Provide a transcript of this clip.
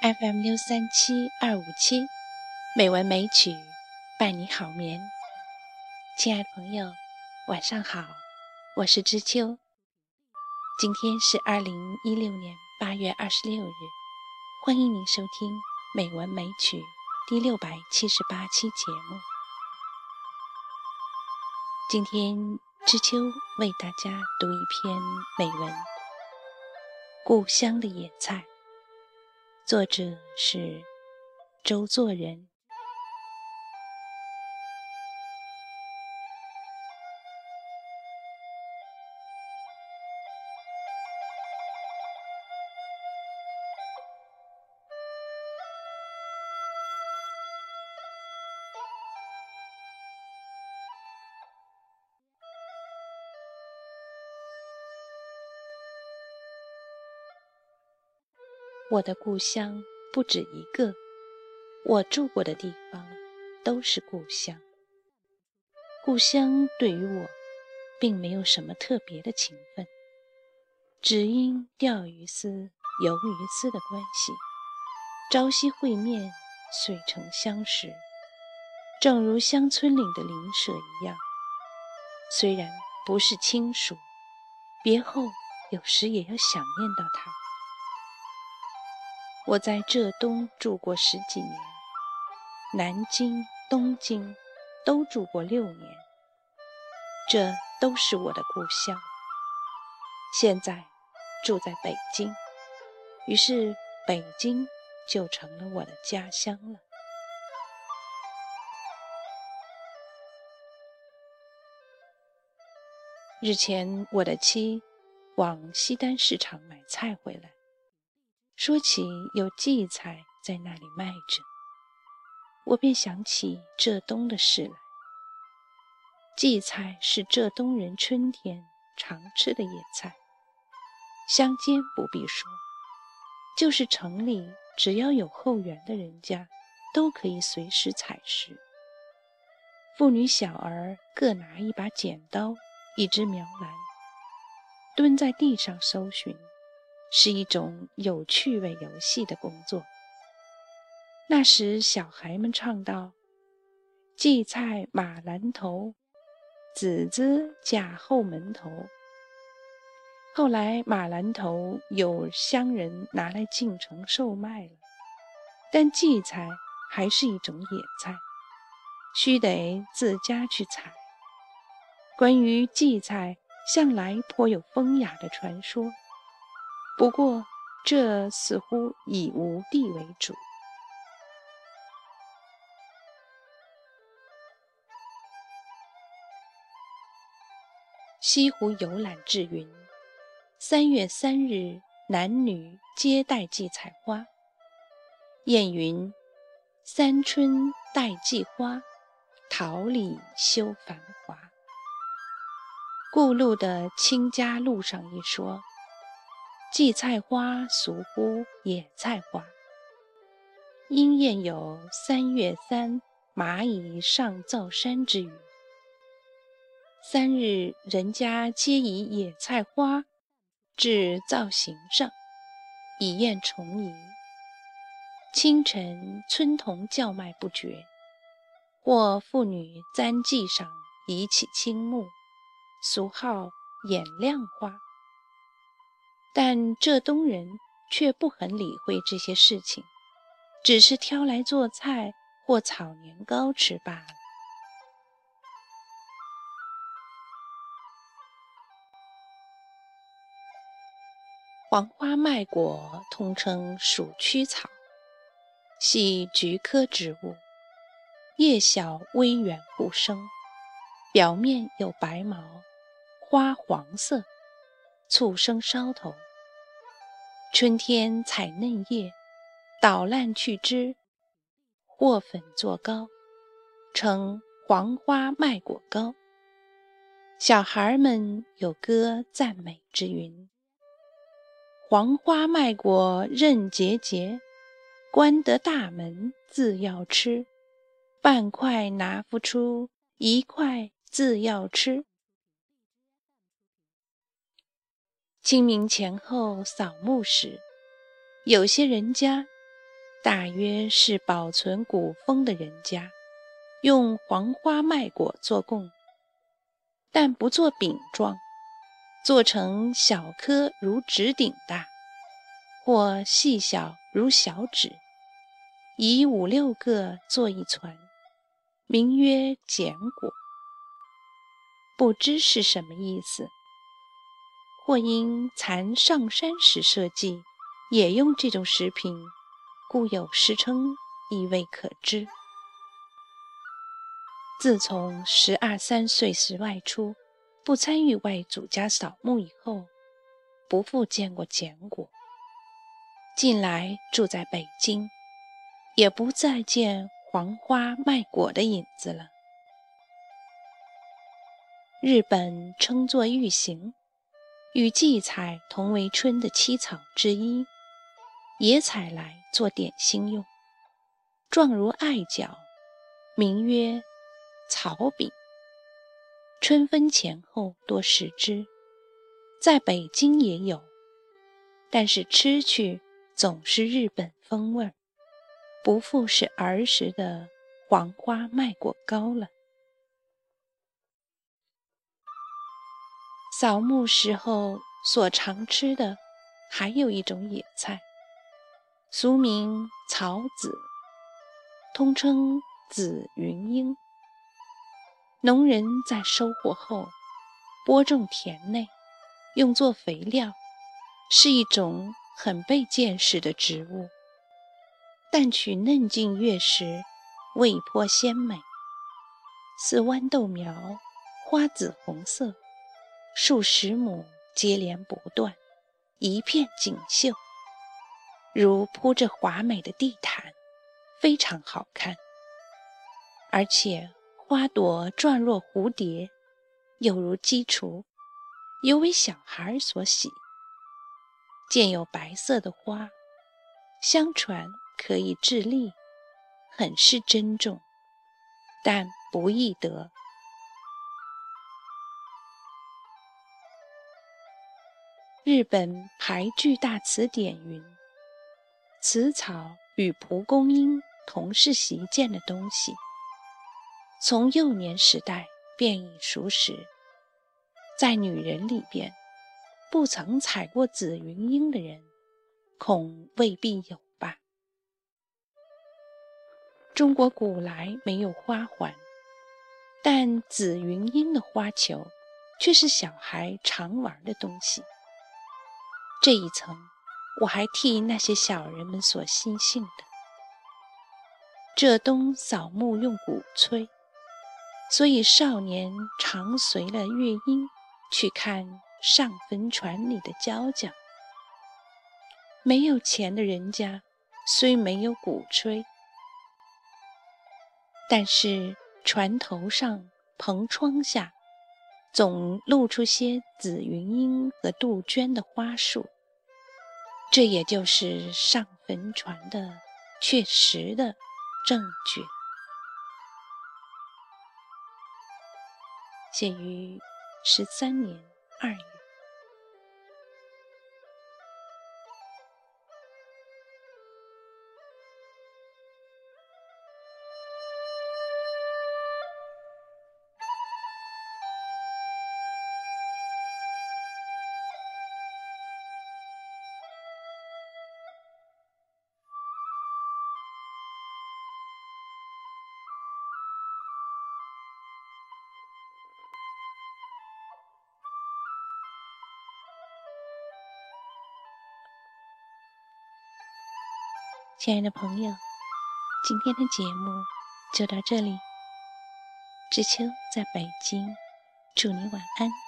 FM 六三七二五七，美文美曲伴你好眠。亲爱的朋友，晚上好，我是知秋。今天是二零一六年八月二十六日，欢迎您收听《美文美曲》第六百七十八期节目。今天知秋为大家读一篇美文《故乡的野菜》。作者是周作人。我的故乡不止一个，我住过的地方都是故乡。故乡对于我，并没有什么特别的情分，只因钓鱼丝、游鱼丝的关系，朝夕会面，遂成相识，正如乡村里的邻舍一样。虽然不是亲属，别后有时也要想念到他。我在浙东住过十几年，南京、东京都住过六年，这都是我的故乡。现在住在北京，于是北京就成了我的家乡了。日前，我的妻往西单市场买菜回来。说起有荠菜在那里卖着，我便想起浙东的事来。荠菜是浙东人春天常吃的野菜，乡间不必说，就是城里只要有后园的人家，都可以随时采食。妇女小儿各拿一把剪刀、一只苗篮，蹲在地上搜寻。是一种有趣味游戏的工作。那时，小孩们唱道：“荠菜马兰头，籽子架后门头。”后来，马兰头有乡人拿来进城售卖了，但荠菜还是一种野菜，须得自家去采。关于荠菜，向来颇有风雅的传说。不过，这似乎以吴地为主。西湖游览志云：三月三日，男女皆戴荠菜花。谚云：三春戴荠花，桃李休繁华。故路的清家路上一说。荠菜花俗呼野菜花，因谚有“三月三，蚂蚁上灶山”之语。三日，人家皆以野菜花置灶形上，以验虫蚁。清晨，村童叫卖不绝，或妇女簪髻上移起青木，俗号眼亮花。但浙东人却不很理会这些事情，只是挑来做菜或炒年糕吃罢了。黄花麦果通称鼠曲草，系菊科植物，叶小微圆不生，表面有白毛，花黄色。簇生梢头，春天采嫩叶，捣烂去枝，和粉做糕，称黄花麦果糕。小孩们有歌赞美之云：“黄花麦果韧结结，关得大门自要吃，半块拿不出，一块自要吃。”清明前后扫墓时，有些人家大约是保存古风的人家，用黄花麦果做供，但不做饼状，做成小颗如指顶大，或细小如小指，以五六个做一团，名曰简果。不知是什么意思，或因蚕上山时设计也用这种食品，故有诗称，亦未可知。自从十二三岁时外出，不参与外祖家扫墓以后，不复见过简果。近来住在北京，也不再见黄花卖果的影子了。日本称作玉形，与荠菜同为春的七草之一，也采来做点心用，状如艾角，名曰草饼。春分前后多食之，在北京也有，但是吃去总是日本风味儿，不复是儿时的黄花麦果糕了。扫墓时候所常吃的，还有一种野菜，俗名草籽，通称紫云英。农人在收获后，播种田内，用作肥料，是一种很被见识的植物。但取嫩茎月时，味颇鲜美，似豌豆苗，花紫红色。数十亩接连不断，一片锦绣，如铺着华美的地毯，非常好看。而且花朵状若蝴蝶，又如鸡雏，尤为小孩所喜。见有白色的花，相传可以治痢，很是珍重，但不易得。日本排句大词典云：“此草与蒲公英同是习见的东西。从幼年时代便已熟识。在女人里边，不曾采过紫云英的人，恐未必有吧。中国古来没有花环，但紫云英的花球却是小孩常玩的东西。”这一层，我还替那些小人们所心幸的。浙东扫墓用鼓吹，所以少年常随了乐音去看上坟船里的娇娇。没有钱的人家虽没有鼓吹，但是船头上、篷窗下。总露出些紫云英和杜鹃的花束，这也就是上坟船的确实的证据。写于十三年二月。亲爱的朋友，今天的节目就到这里。知秋在北京，祝你晚安。